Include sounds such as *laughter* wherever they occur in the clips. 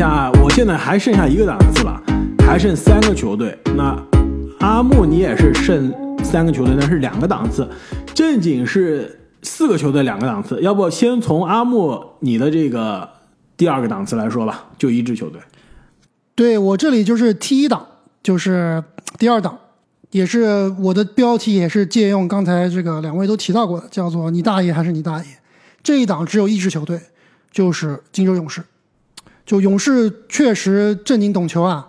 看一下，我现在还剩下一个档次了，还剩三个球队。那阿木你也是剩三个球队，那是两个档次。正经是四个球队两个档次，要不先从阿木你的这个第二个档次来说吧，就一支球队。对我这里就是 T 一档，就是第二档，也是我的标题也是借用刚才这个两位都提到过的，叫做“你大爷还是你大爷”。这一档只有一支球队，就是金州勇士。就勇士确实正经懂球啊，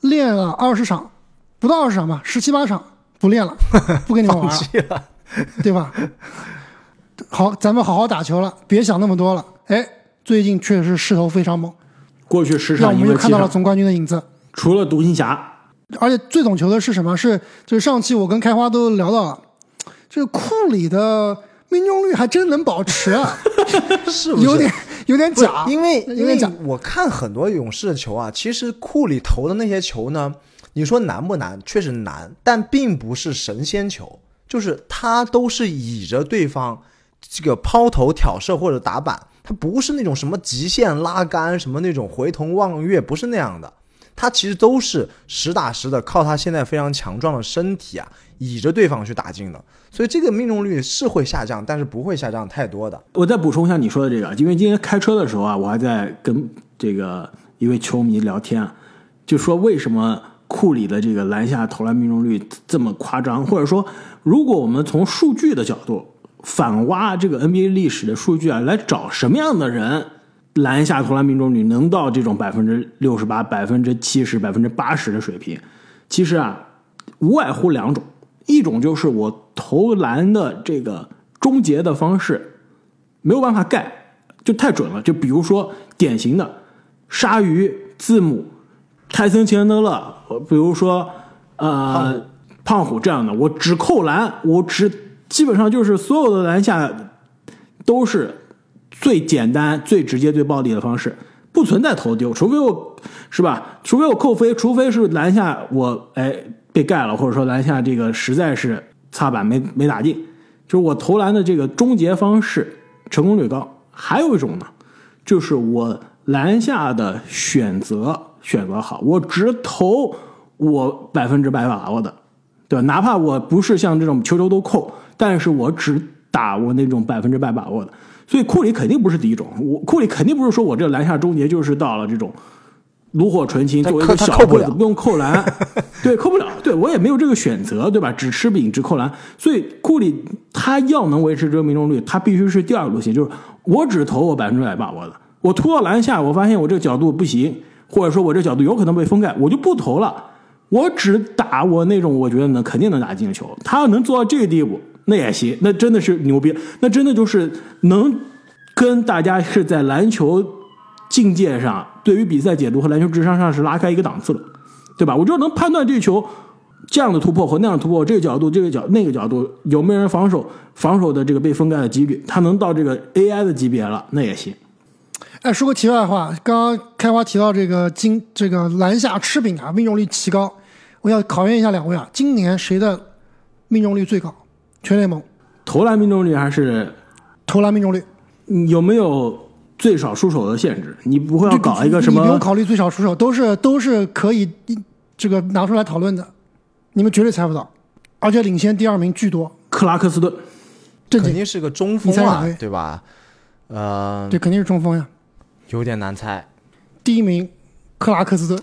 练了二十场，不到二十场吧，十七八场不练了，不跟你们玩 *laughs* 了，对吧？好，咱们好好打球了，别想那么多了。哎，最近确实势头非常猛，过去十场让我们又看到了总冠军的影子。除了独行侠，而且最懂球的是什么？是就是上期我跟开花都聊到了，这个库里的命中率还真能保持啊，*laughs* 是不是有点有点假？因为因为假。我看很多勇士的球啊，其实库里投的那些球呢，你说难不难？确实难，但并不是神仙球，就是他都是倚着对方这个抛投挑射或者打板，他不是那种什么极限拉杆，什么那种回头望月，不是那样的。他其实都是实打实的，靠他现在非常强壮的身体啊，倚着对方去打进的。所以这个命中率是会下降，但是不会下降太多的。我再补充一下你说的这个，因为今天开车的时候啊，我还在跟这个一位球迷聊天啊，就说为什么库里的这个篮下投篮命中率这么夸张，或者说，如果我们从数据的角度反挖这个 NBA 历史的数据啊，来找什么样的人。篮下投篮命中率能到这种百分之六十八、百分之七十、百分之八十的水平，其实啊，无外乎两种，一种就是我投篮的这个终结的方式没有办法盖，就太准了。就比如说典型的鲨鱼、字母、泰森·钱德勒，比如说呃胖虎这样的，我只扣篮，我只基本上就是所有的篮下都是。最简单、最直接、最暴力的方式，不存在投丢，除非我是吧？除非我扣飞，除非是篮下我哎被盖了，或者说篮下这个实在是擦板没没打进，就是我投篮的这个终结方式成功率高。还有一种呢，就是我篮下的选择选择好，我只投我百分之百把握的，对吧？哪怕我不是像这种球球都扣，但是我只打我那种百分之百把握的。所以库里肯定不是第一种，我库里肯定不是说我这篮下终结就是到了这种炉火纯青，作为一个小个子不用扣篮，*laughs* 对，扣不了，对我也没有这个选择，对吧？只吃饼只扣篮，所以库里他要能维持这个命中率，他必须是第二个路线，就是我只投我百分之百把握的，我突到篮下，我发现我这个角度不行，或者说我这角度有可能被封盖，我就不投了，我只打我那种我觉得能肯定能打进的球，他要能做到这个地步。那也行，那真的是牛逼，那真的就是能跟大家是在篮球境界上，对于比赛解读和篮球智商上是拉开一个档次了，对吧？我就能判断这球这样的突破和那样的突破，这个角度、这个角、那个角度有没有人防守，防守的这个被封盖的几率，他能到这个 AI 的级别了，那也行。哎，说个题外话，刚刚开花提到这个今这个篮下吃饼啊，命中率奇高，我要考验一下两位啊，今年谁的命中率最高？全联盟投篮命中率还是投篮命中率？有没有最少出手的限制？你不会要搞一个什么？你不用考虑最少出手，都是都是可以这个拿出来讨论的。你们绝对猜不到，而且领先第二名巨多。克拉克斯顿，这肯定是个中锋啊，对吧？呃，对，肯定是中锋呀。有点难猜。第一名克拉克斯顿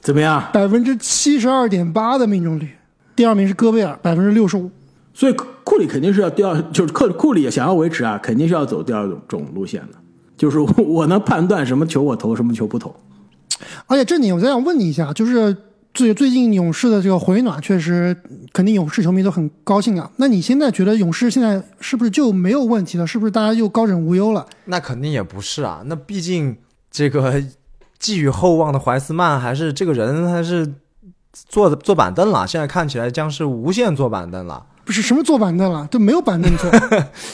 怎么样？百分之七十二点八的命中率。第二名是戈贝尔，百分之六十五。所以库里肯定是要第二，就是库库里想要维持啊，肯定是要走第二种路线的，就是我能判断什么球我投，什么球不投。而且这里我再想问你一下，就是最最近勇士的这个回暖，确实肯定勇士球迷都很高兴啊。那你现在觉得勇士现在是不是就没有问题了？是不是大家又高枕无忧了？那肯定也不是啊。那毕竟这个寄予厚望的怀斯曼还是这个人还是坐坐板凳了，现在看起来将是无限坐板凳了。不是什么坐板凳了，都没有板凳坐，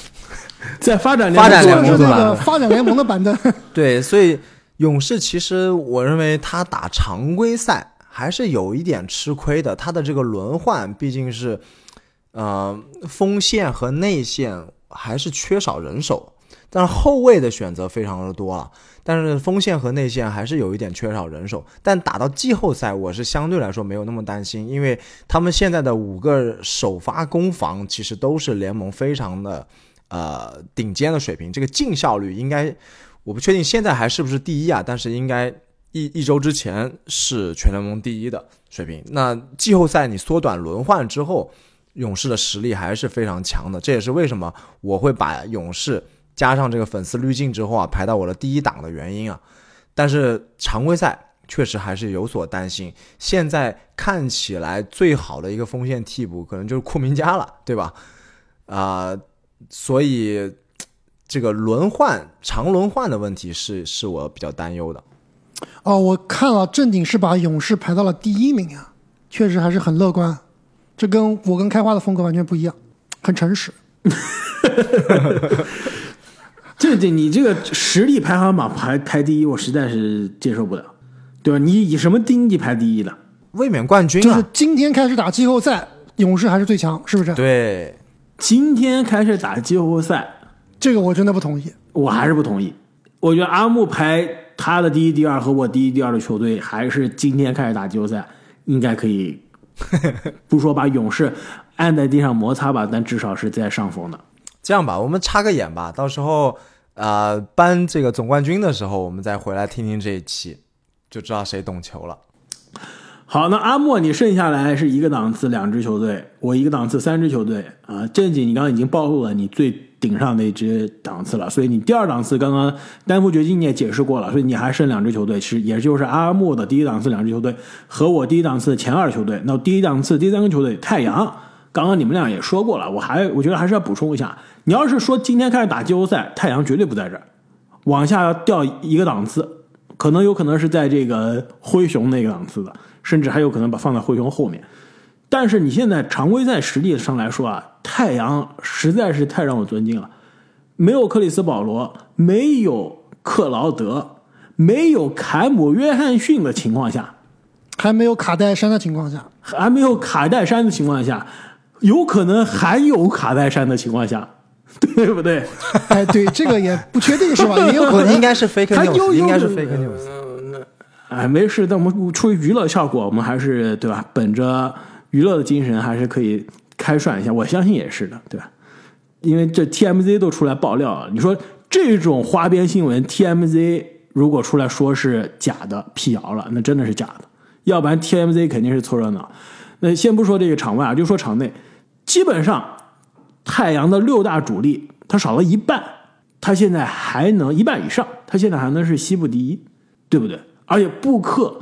*laughs* 在发展发展联盟那个发展联盟的板凳。*laughs* 对，所以勇士其实我认为他打常规赛还是有一点吃亏的，他的这个轮换毕竟是，呃，锋线和内线还是缺少人手。但是后卫的选择非常的多了，但是锋线和内线还是有一点缺少人手。但打到季后赛，我是相对来说没有那么担心，因为他们现在的五个首发攻防其实都是联盟非常的呃顶尖的水平，这个净效率应该我不确定现在还是不是第一啊，但是应该一一周之前是全联盟第一的水平。那季后赛你缩短轮换之后。勇士的实力还是非常强的，这也是为什么我会把勇士加上这个粉丝滤镜之后啊排到我的第一档的原因啊。但是常规赛确实还是有所担心。现在看起来最好的一个锋线替补可能就是库明加了，对吧？啊，所以这个轮换长轮换的问题是是我比较担忧的。哦，我看了正经是把勇士排到了第一名啊，确实还是很乐观。这跟我跟开花的风格完全不一样，很诚实。*laughs* 这这你这个实力排行榜排排第一，我实在是接受不了，对吧？你以什么定义排第一的？卫冕冠军就是今天开始打季后赛，勇士还是最强，是不是？对，今天开始打季后赛，这个我真的不同意，我还是不同意。我觉得阿木排他的第一、第二和我第一、第二的球队，还是今天开始打季后赛，应该可以。不说把勇士按在地上摩擦吧，但至少是在上风的。这样吧，我们插个眼吧，到时候呃颁这个总冠军的时候，我们再回来听听这一期，就知道谁懂球了。好，那阿莫，你剩下来是一个档次两支球队，我一个档次三支球队啊。正经，你刚刚已经暴露了你最顶上那支档次了，所以你第二档次刚刚丹佛掘金你也解释过了，所以你还剩两支球队，其实也就是阿莫的第一档次两支球队和我第一档次前二球队。那第一档次第三个球队太阳，刚刚你们俩也说过了，我还我觉得还是要补充一下，你要是说今天开始打季后赛，太阳绝对不在这儿，往下掉一个档次，可能有可能是在这个灰熊那个档次的。甚至还有可能把放在灰熊后面，但是你现在常规赛实力上来说啊，太阳实在是太让我尊敬了。没有克里斯保罗，没有克劳德，没有凯姆约翰逊的情况下，还没有卡戴珊的情况下，还没有卡戴珊的情况下，有可能还有卡戴珊的情况下，*laughs* 对不对？哎，对，这个也不确定是吧？*laughs* 也有可能应该是 fake news，应该是 fake news。哎，没事，但我们出于娱乐效果，我们还是对吧？本着娱乐的精神，还是可以开涮一下。我相信也是的，对吧？因为这 TMZ 都出来爆料了，你说这种花边新闻，TMZ 如果出来说是假的、辟谣了，那真的是假的。要不然 TMZ 肯定是凑热闹。那先不说这个场外啊，就说场内，基本上太阳的六大主力，他少了一半，他现在还能一半以上，他现在还能是西部第一，对不对？而且布克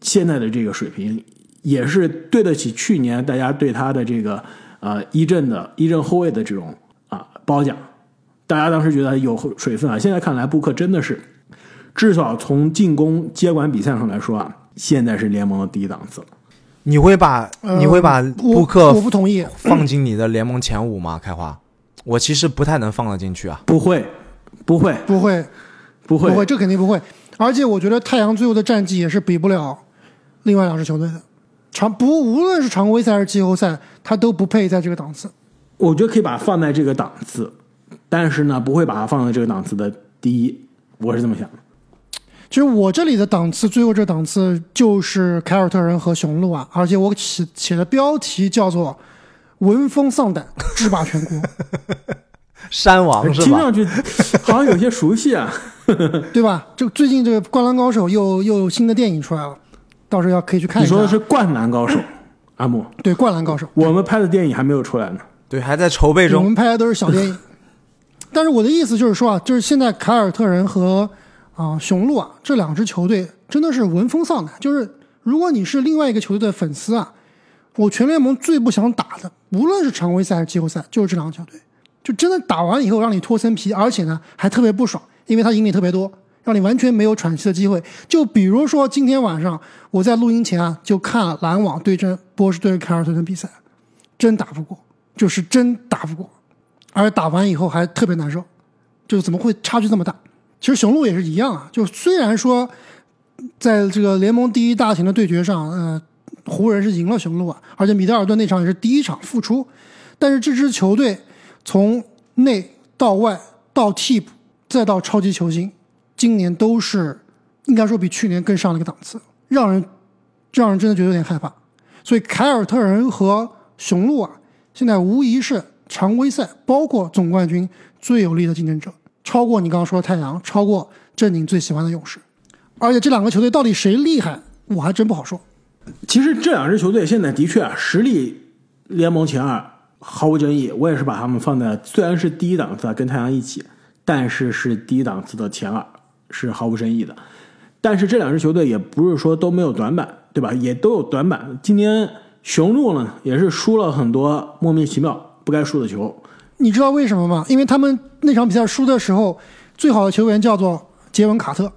现在的这个水平也是对得起去年大家对他的这个呃一阵的一阵后卫的这种啊褒奖，大家当时觉得有水分啊，现在看来布克真的是至少从进攻接管比赛上来说啊，现在是联盟的第一档次了。你会把你会把布克我不同意放进你的联盟前五吗？*clears throat* 开花，我其实不太能放得进去啊。不会，不会，不会，不会，不会，这肯定不会。而且我觉得太阳最后的战绩也是比不了另外两支球队的，常不无论是常规赛还是季后赛，他都不配在这个档次。我觉得可以把它放在这个档次，但是呢，不会把它放在这个档次的第一。我是这么想的。其实我这里的档次，最后这档次就是凯尔特人和雄鹿啊，而且我写写的标题叫做“闻风丧胆，制霸全国”。*laughs* 山王是吧？听上去好像有些熟悉啊，*laughs* 对吧？就最近这个《灌篮高手》又又有新的电影出来了，到时候要可以去看一下。你说的是《灌篮高手》，阿木？*laughs* 对，《灌篮高手》。我们拍的电影还没有出来呢，对，还在筹备中。我们拍的都是小电影。但是我的意思就是说啊，就是现在凯尔特人和啊雄鹿啊这两支球队真的是闻风丧胆。就是如果你是另外一个球队的粉丝啊，我全联盟最不想打的，无论是常规赛还是季后赛，就是这两个球队。就真的打完以后让你脱层皮，而且呢还特别不爽，因为他赢你特别多，让你完全没有喘息的机会。就比如说今天晚上我在录音前啊就看了篮网对阵波士顿凯尔特人比赛，真打不过，就是真打不过，而且打完以后还特别难受，就怎么会差距这么大？其实雄鹿也是一样啊，就虽然说在这个联盟第一大型的对决上，呃，湖人是赢了雄鹿啊，而且米德尔顿那场也是第一场复出，但是这支球队。从内到外到替补再到超级球星，今年都是应该说比去年更上了一个档次，让人让人真的觉得有点害怕。所以凯尔特人和雄鹿啊，现在无疑是常规赛包括总冠军最有力的竞争者，超过你刚刚说的太阳，超过正经最喜欢的勇士。而且这两个球队到底谁厉害，我还真不好说。其实这两支球队现在的确啊，实力联盟前二毫无争议。我也是把他们放在虽然是第一档次啊，跟太阳一起，但是是第一档次的前二是毫无争议的。但是这两支球队也不是说都没有短板，对吧？也都有短板。今年雄鹿呢也是输了很多莫名其妙不该输的球。你知道为什么吗？因为他们那场比赛输的时候，最好的球员叫做杰文卡特。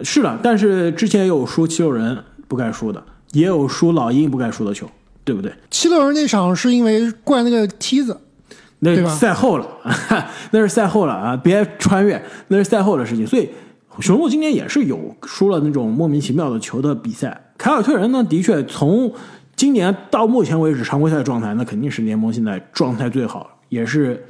是的，但是之前也有输七六人不该输的，也有输老鹰不该输的球，对不对？七六人那场是因为怪那个梯子，那赛后了，*laughs* 那是赛后了啊！别穿越，那是赛后的事情。所以雄鹿今年也是有输了那种莫名其妙的球的比赛。凯尔特人呢，的确从今年到目前为止常规赛状态，那肯定是联盟现在状态最好，也是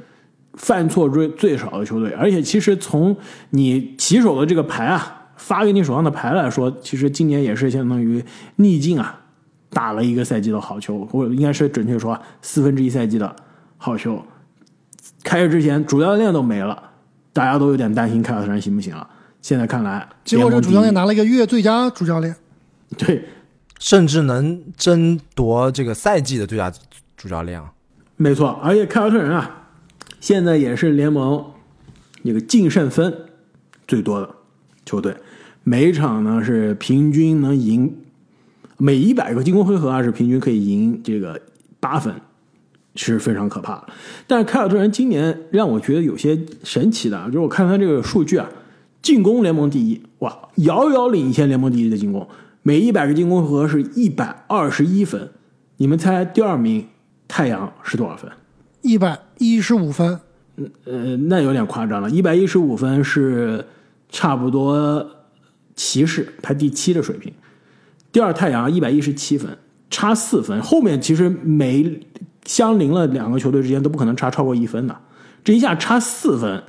犯错最最少的球队。而且其实从你起手的这个牌啊，发给你手上的牌来说，其实今年也是相当于逆境啊，打了一个赛季的好球，或者应该是准确说啊四分之一赛季的好球。开始之前主教练都没了，大家都有点担心凯尔特人行不行了。现在看来，结果这主教练拿了一个月最佳主教练。对，甚至能争夺这个赛季的最佳主教练啊！没错，而且凯尔特人啊，现在也是联盟这个净胜分最多的球队，每一场呢是平均能赢，每一百个进攻回合啊是平均可以赢这个八分，是非常可怕的。但是凯尔特人今年让我觉得有些神奇的啊，就是我看他这个数据啊，进攻联盟第一，哇，遥遥领先联盟第一的进攻，每一百个进攻回合是一百二十一分。你们猜第二名太阳是多少分？一百一十五分，呃，那有点夸张了，一百一十五分是差不多骑士排第七的水平，第二太阳一百一十七分，差四分。后面其实每相邻了两个球队之间都不可能差超过一分的，这一下差四分，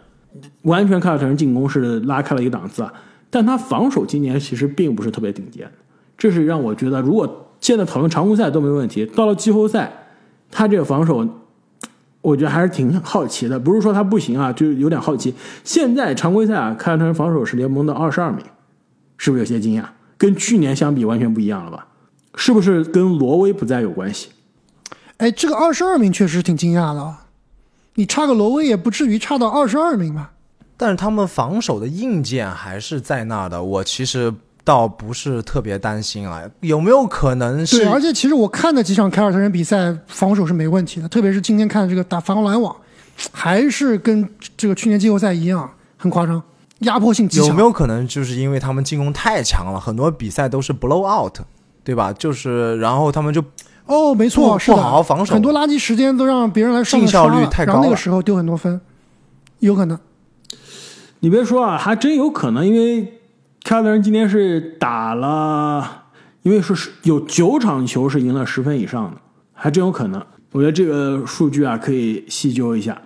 完全凯尔特人进攻是拉开了一个档次啊。但他防守今年其实并不是特别顶尖，这是让我觉得，如果现在讨论常规赛都没问题，到了季后赛，他这个防守，我觉得还是挺好奇的。不是说他不行啊，就是有点好奇。现在常规赛啊，凯尔特人防守是联盟的二十二名，是不是有些惊讶？跟去年相比完全不一样了吧？是不是跟罗威不在有关系？哎，这个二十二名确实挺惊讶的啊。你差个罗威也不至于差到二十二名吧？但是他们防守的硬件还是在那的，我其实倒不是特别担心啊。有没有可能是对，而且其实我看的几场凯尔特人比赛，防守是没问题的，特别是今天看的这个打防篮网，还是跟这个去年季后赛一样，很夸张，压迫性极强。有没有可能就是因为他们进攻太强了，很多比赛都是 blow out，对吧？就是然后他们就哦，没错，不是的，不好好防守很多垃圾时间都让别人来上进效率了然后那个太高了时候丢很多分，有可能。你别说啊，还真有可能，因为凯尔特人今天是打了，因为是有九场球是赢了十分以上的，还真有可能。我觉得这个数据啊可以细究一下。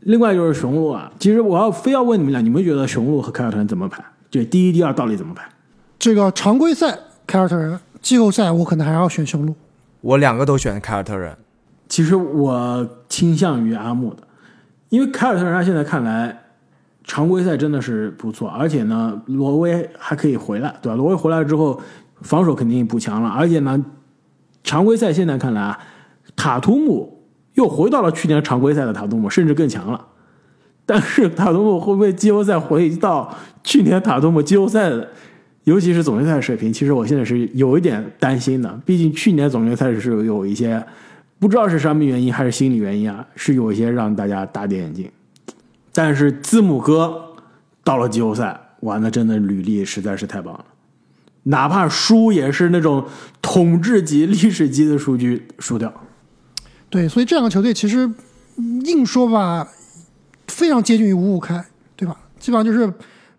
另外就是雄鹿啊，其实我要非要问你们俩，你们觉得雄鹿和凯尔特人怎么排？对，第一、第二到底怎么排？这个常规赛凯尔特人，季后赛我可能还要选雄鹿。我两个都选凯尔特人。其实我倾向于阿木的，因为凯尔特人他现在看来常规赛真的是不错，而且呢，罗威还可以回来，对吧？罗威回来之后，防守肯定补强了，而且呢，常规赛现在看来啊，塔图姆又回到了去年常规赛的塔图姆，甚至更强了。*laughs* 但是塔图姆会不会季后赛回到去年塔图姆季后赛的，尤其是总决赛水平？其实我现在是有一点担心的，毕竟去年总决赛是有一些不知道是什么原因还是心理原因啊，是有一些让大家大跌眼镜。但是字母哥到了季后赛，哇，那真的履历实在是太棒了，哪怕输也是那种统治级、历史级的数据输掉。对，所以这两个球队其实硬说吧，非常接近于五五开，对吧？基本上就是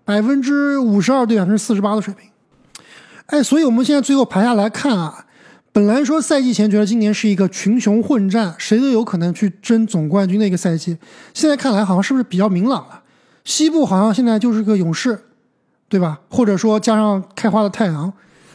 百分之五十二对百分之四十八的水平。哎，所以我们现在最后排下来看啊，本来说赛季前觉得今年是一个群雄混战，谁都有可能去争总冠军的一个赛季，现在看来好像是不是比较明朗了？西部好像现在就是个勇士，对吧？或者说加上开花的太阳，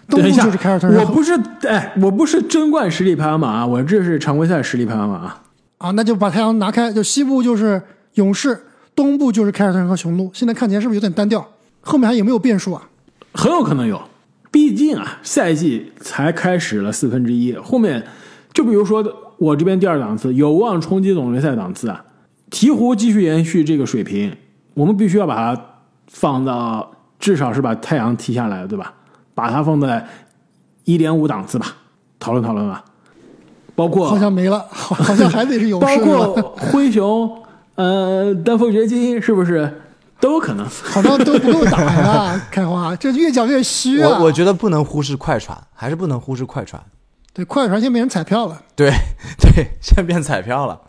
东部就是凯尔特人我不是哎，我不是争冠实力排行榜啊，我这是常规赛实力排行榜啊。啊，那就把太阳拿开，就西部就是勇士，东部就是凯尔特人和雄鹿。现在看起来是不是有点单调？后面还有没有变数啊？很有可能有，毕竟啊，赛季才开始了四分之一，后面就比如说我这边第二档次有望冲击总决赛档次啊，鹈鹕继续延续这个水平，我们必须要把它放到至少是把太阳踢下来，对吧？把它放在一点五档次吧，讨论讨论吧，包括好像没了，好好像还得是勇包，括灰熊，呃，丹佛掘金是不是都有可能？好像都不够打呀。*laughs* 开花，这越讲越虚啊！我我觉得不能忽视快船，还是不能忽视快船。对快船先变成彩票了，对 *laughs* 对，现在变彩票了。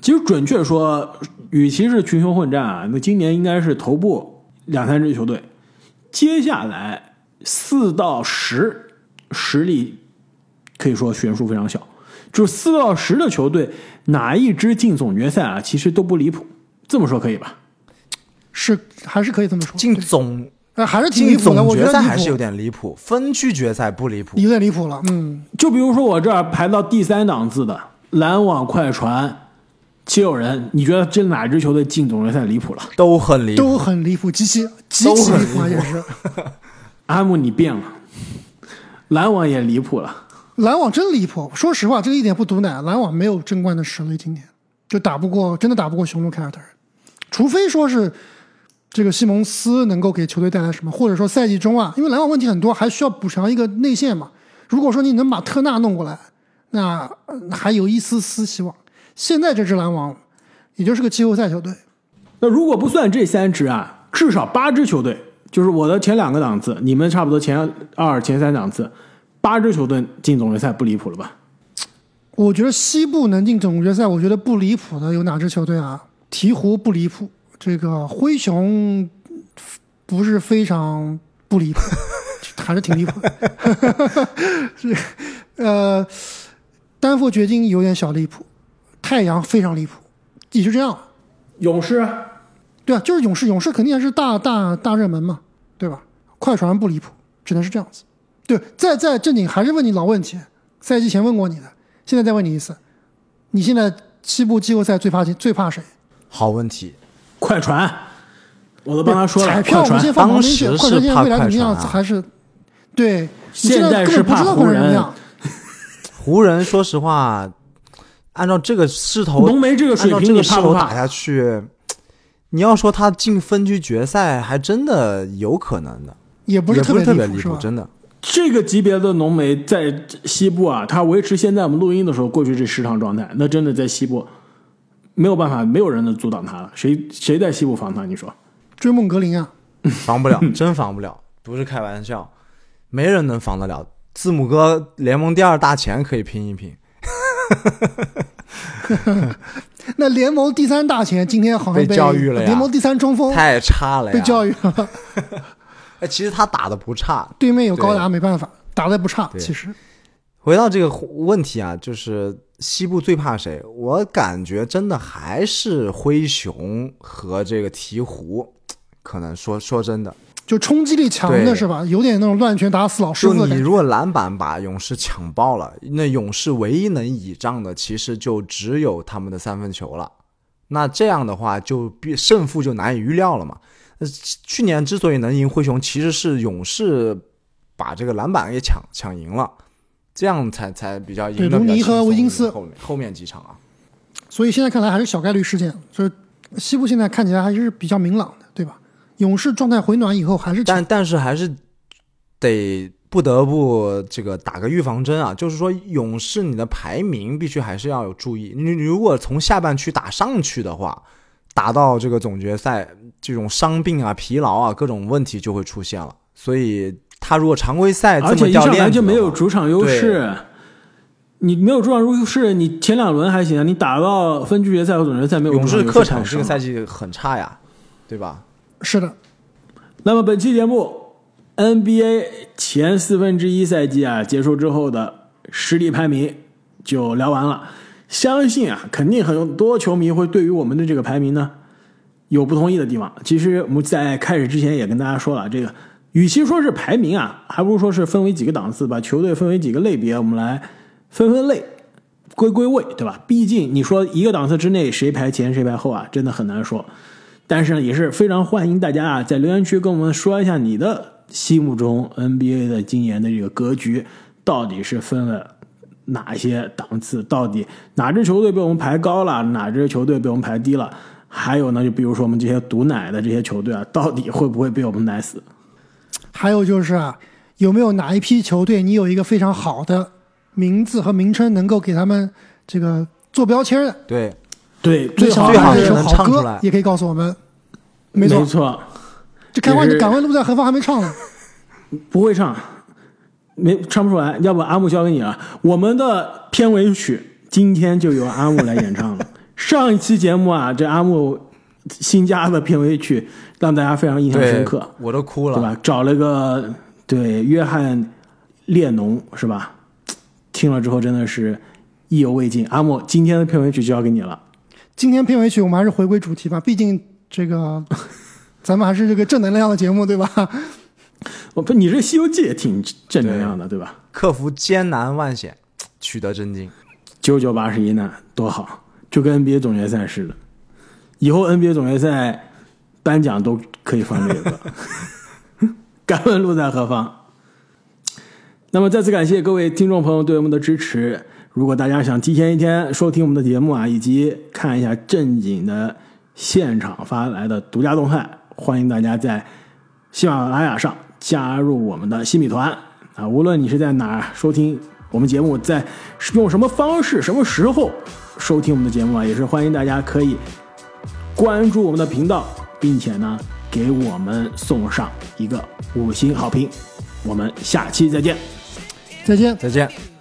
其实准确说，与其是群雄混战啊，那今年应该是头部两三支球队，接下来四到十实力可以说悬殊非常小，就是四到十的球队哪一支进总决赛啊，其实都不离谱，这么说可以吧？是还是可以这么说。进总呃还是挺离进谱的，我总决赛还是有点离谱，分区决赛不离谱。有点离谱了。嗯，就比如说我这儿排到第三档次的篮网、快船、七六人，你觉得这哪支球队进总决赛离谱了？都很离谱，都很离谱，极其极都很其离谱啊，也是。阿姆你变了，篮网也离谱了。篮网真离谱，说实话，这个一点不毒奶，篮网没有争冠的实力，今年就打不过，真的打不过雄鹿凯尔特人，除非说是这个西蒙斯能够给球队带来什么，或者说赛季中啊，因为篮网问题很多，还需要补偿一个内线嘛。如果说你能把特纳弄过来，那呃还有一丝丝希望。现在这支篮网也就是个季后赛球队，那如果不算这三支啊，至少八支球队，就是我的前两个档次，你们差不多前二、前三档次，八支球队进总决赛不离谱了吧？我觉得西部能进总决赛，我觉得不离谱的有哪支球队啊？鹈鹕不离谱，这个灰熊不是非常不离谱，*laughs* 还是挺离谱的。*laughs* 是呃，丹佛掘金有点小离谱，太阳非常离谱，也就这样了。勇士对啊，就是勇士，勇士肯定还是大大大热门嘛，对吧？快船不离谱，只能是这样子。对，再再正经还是问你老问题，赛季前问过你的，现在再问你一次，你现在西部季后赛最怕最怕谁？好问题。快船，我都帮他说了，彩票我们快船先放旁边去，当时快船现在未来怎么样？是怕快船啊还是对？现在是怕湖人。湖人，说实话，按照这个势头，浓眉这个水平，按照这个你怕不怕？势头打下去，你要说他进分区决赛，还真的有可能的，也不是特也不是特别离谱？真的。这个级别的浓眉在西部啊，他维持现在我们录音的时候过去这十场状态，那真的在西部没有办法，没有人能阻挡他了。谁谁在西部防他？你说？追梦格林啊，防不了，*laughs* 真防不了，不是开玩笑，没人能防得了。字母哥联盟第二大前可以拼一拼，*laughs* 那联盟第三大前今天好像被教育了呀联盟第三中锋太差了呀！被教育了，*laughs* 哎，其实他打的不差。对面有高达，没办法，打的不差。其实回到这个问题啊，就是西部最怕谁？我感觉真的还是灰熊和这个鹈鹕，可能说说真的，就冲击力强的是吧？有点那种乱拳打死老师就傅的感觉。你如果篮板把勇士抢爆了，那勇士唯一能倚仗的其实就只有他们的三分球了。那这样的话，就比胜负就难以预料了嘛。呃去年之所以能赢灰熊，其实是勇士把这个篮板给抢抢赢了，这样才才比较赢对卢尼和维金斯后面后面几场啊，所以现在看来还是小概率事件。所以西部现在看起来还是比较明朗的，对吧？勇士状态回暖以后还是但但是还是得不得不这个打个预防针啊，就是说勇士你的排名必须还是要有注意。你你如果从下半区打上去的话，打到这个总决赛，这种伤病啊、疲劳啊各种问题就会出现了。所以他如果常规赛这而且一上来就没有主场优势。你没有主场优势，你前两轮还行，啊你打到分区决赛和总决赛没有勇士客场这个赛季很差呀，对吧？是的。那么本期节目 NBA 前四分之一赛季啊结束之后的实力排名就聊完了。相信啊，肯定很多球迷会对于我们的这个排名呢有不同意的地方。其实我们在开始之前也跟大家说了，这个与其说是排名啊，还不如说是分为几个档次，把球队分为几个类别，我们来分分类、归归位，对吧？毕竟你说一个档次之内谁排前谁排后啊，真的很难说。但是呢，也是非常欢迎大家啊，在留言区跟我们说一下你的心目中 NBA 的今年的这个格局到底是分了哪些档次，到底哪支球队被我们排高了，哪支球队被我们排低了？还有呢，就比如说我们这些毒奶的这些球队啊，到底会不会被我们奶死？还有就是啊，有没有哪一批球队你有一个非常好的名字和名称，能够给他们这个做标签的？对，对，最好最好的一首好歌也可以告诉我们。没没错，这开玩也是敢问路在何方还没唱呢。不会唱，没唱不出来，要不阿木交给你了。我们的片尾曲今天就由阿木来演唱了。*laughs* 上一期节目啊，这阿木新加的片尾曲让大家非常印象深刻，我都哭了。对吧？找了个对约翰列侬是吧？听了之后真的是意犹未尽。阿莫，今天的片尾曲交给你了。今天片尾曲我们还是回归主题吧，毕竟这个 *laughs* 咱们还是这个正能量的节目，对吧？我不，你这《西游记》也挺正能量的，对吧？克服艰难万险，取得真经。九九八十一难，多好，就跟 NBA 总决赛似的。以后 NBA 总决赛颁奖都可以放这个。敢问路在何方？那么再次感谢各位听众朋友对我们的支持。如果大家想提前一天收听我们的节目啊，以及看一下正经的现场发来的独家动态，欢迎大家在喜马拉雅上加入我们的新米团啊！无论你是在哪收听我们节目，在用什么方式、什么时候收听我们的节目啊，也是欢迎大家可以关注我们的频道，并且呢给我们送上一个五星好评。我们下期再见。再见。再见。